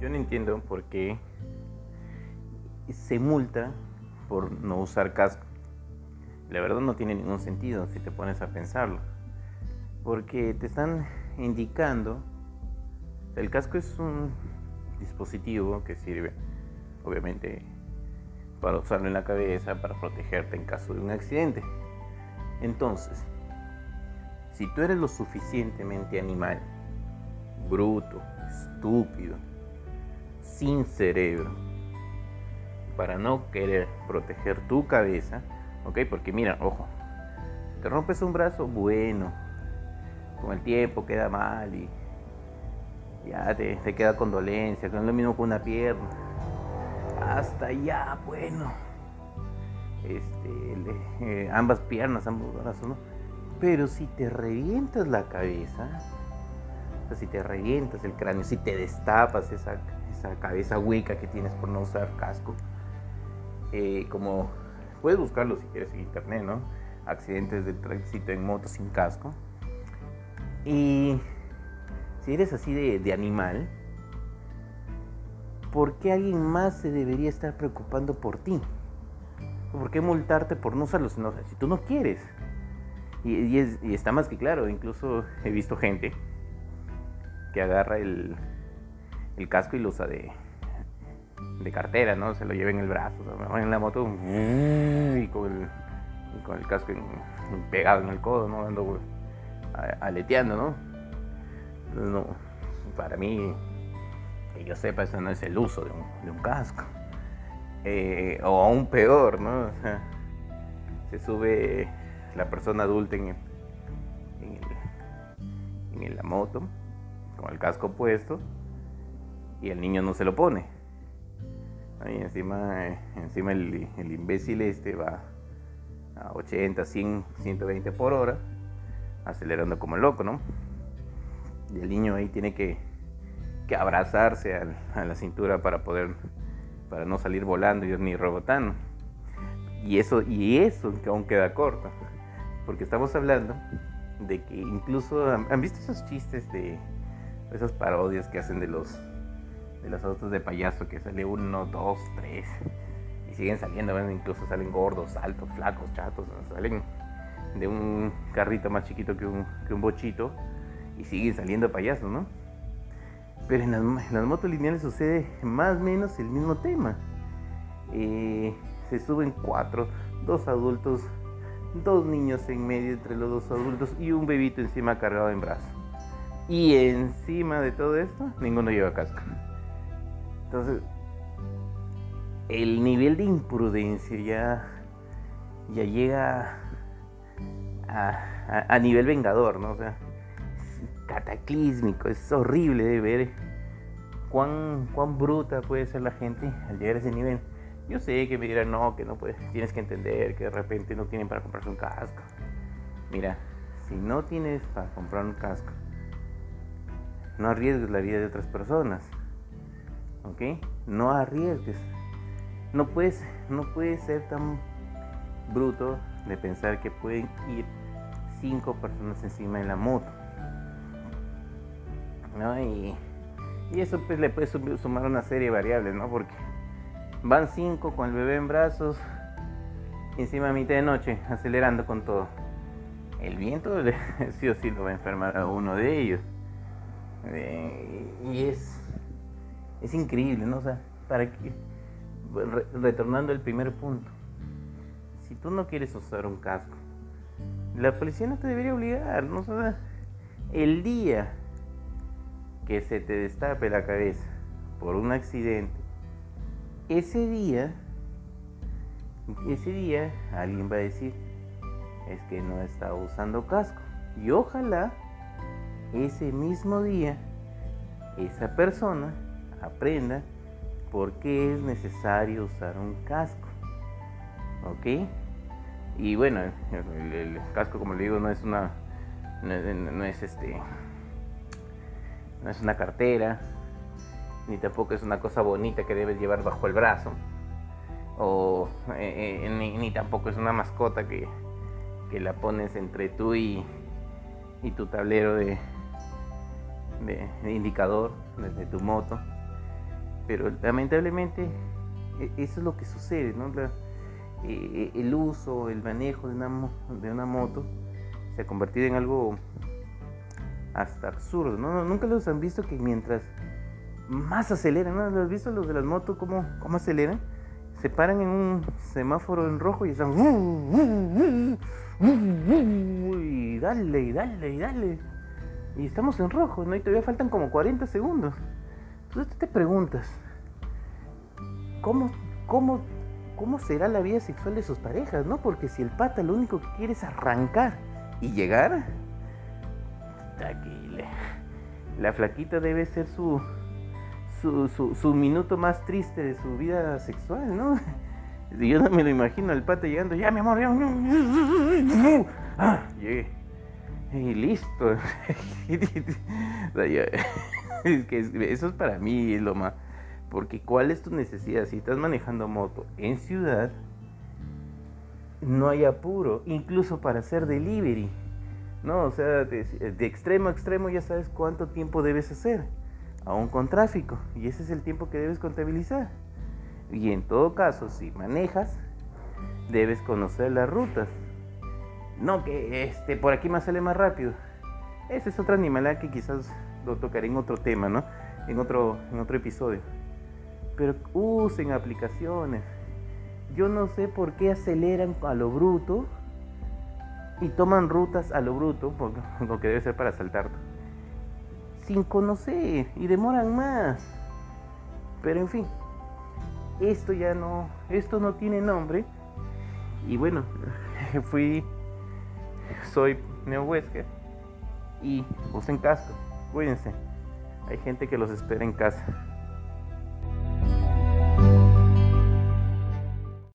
Yo no entiendo por qué se multa por no usar casco. La verdad no tiene ningún sentido si te pones a pensarlo. Porque te están indicando, el casco es un dispositivo que sirve, obviamente, para usarlo en la cabeza, para protegerte en caso de un accidente. Entonces, si tú eres lo suficientemente animal, bruto, estúpido, sin cerebro, para no querer proteger tu cabeza, ¿ok? Porque mira, ojo, te rompes un brazo, bueno, con el tiempo queda mal y ya te, te queda condolencia, que es lo mismo con una pierna. Hasta ya, bueno, este, eh, ambas piernas, ambos brazos, ¿no? Pero si te revientas la cabeza, sea, si te revientas el cráneo, si te destapas esa, esa cabeza hueca que tienes por no usar casco, eh, como puedes buscarlo si quieres en internet, ¿no? Accidentes de tránsito en moto sin casco. Y si eres así de, de animal, ¿por qué alguien más se debería estar preocupando por ti? ¿Por qué multarte por no usarlo si, si tú no quieres? Y, está más que claro, incluso he visto gente que agarra el, el casco y lo usa de, de cartera, ¿no? Se lo lleva en el brazo, va en la moto y con el, con el casco pegado en el codo, ¿no? Ando aleteando, ¿no? no, para mí, que yo sepa, eso no es el uso de un, de un casco. Eh, o aún peor, ¿no? O sea, se sube la persona adulta en, en, la moto con el casco puesto y el niño no se lo pone. Ahí encima, encima el, el imbécil este va a 80, 100, 120 por hora, acelerando como loco, ¿no? Y el niño ahí tiene que, que abrazarse a, a la cintura para poder para no salir volando y ni rebotando. Y eso, y eso que aún queda corto, porque estamos hablando de que incluso han, visto esos chistes de esas parodias que hacen de los de los autos de payaso que sale uno, dos, tres y siguen saliendo, incluso salen gordos, altos, flacos, chatos, salen de un carrito más chiquito que un, que un bochito y siguen saliendo payasos, ¿no? Pero en las, motos lineales sucede más o menos el mismo tema. Eh, se suben cuatro, dos adultos, dos niños en medio entre los dos adultos y un bebito encima cargado en brazos. Y encima de todo esto, ninguno lleva casco. Entonces, el nivel de imprudencia ya, ya llega a, a nivel vengador, ¿no? O sea, cataclísmico, es horrible de ver cuán, cuán bruta puede ser la gente al llegar a ese nivel. Yo sé que me dirán, no, que no puedes, tienes que entender que de repente no tienen para comprarse un casco. Mira, si no tienes para comprar un casco, no arriesgues la vida de otras personas. ¿Ok? No arriesgues. No puedes, no puedes ser tan bruto de pensar que pueden ir cinco personas encima de la moto. Y, eso pues le puede sumar una serie de variables, ¿no? Porque van cinco con el bebé en brazos, encima a mitad de noche, acelerando con todo. El viento sí o sí lo va a enfermar a uno de ellos. Y es, es increíble, ¿no? O sea, para que, retornando al primer punto, si tú no quieres usar un casco, la policía no te debería obligar, ¿no? O sea, el día que se te destape la cabeza por un accidente, ese día, ese día alguien va a decir, es que no está usando casco. Y ojalá ese mismo día esa persona aprenda por qué es necesario usar un casco. ¿Ok? Y bueno, el, casco, como le digo, no es una. no es este no es una cartera, ni tampoco es una cosa bonita que debes llevar bajo el brazo, o eh, eh, ni, tampoco es una mascota que, la pones entre tú y, y tu tablero de, de, indicador desde tu moto. Pero lamentablemente e, eso es lo que sucede, ¿no? E, e, el uso, el manejo de una, de una moto se ha convertido en algo hasta absurdo, ¿no? Nunca los han visto que mientras más aceleran, ¿no? ¿Lo has visto los de las motos cómo, cómo aceleran? Se paran en un semáforo en rojo y están... Y dale, y dale, y dale. Y estamos en rojo, ¿no? Y todavía faltan como 40 segundos. Entonces te preguntas, ¿cómo, cómo, cómo será la vida sexual de sus parejas, no? Porque si el pata lo único que quiere es arrancar y llegar, aquí la flaquita debe ser su, su, su, minuto más triste de su vida sexual, ¿no? Yo no me lo imagino el pata llegando, ya mi amor, ya, ah, llegué. Y listo. es que eso es para mí lo más. Porque ¿cuál es tu necesidad? Si estás manejando moto en ciudad, no hay apuro, incluso para hacer delivery. No, o sea, de, de, extremo a extremo ya sabes cuánto tiempo debes hacer, aún con tráfico, y ese es el tiempo que debes contabilizar. Y en todo caso, si manejas, debes conocer las rutas. No que este por aquí me sale más rápido. Ese es otro animal que quizás lo tocaré en otro tema, ¿no? En otro, en otro episodio. Pero usen aplicaciones. Yo no sé por qué aceleran a lo bruto y toman rutas a lo bruto, porque lo que debe ser para saltar, sin conocer y demoran más. Pero en fin, esto ya no, esto no tiene nombre. Y bueno, fui, soy Neo y usen casco, cuídense. Hay gente que los espera en casa.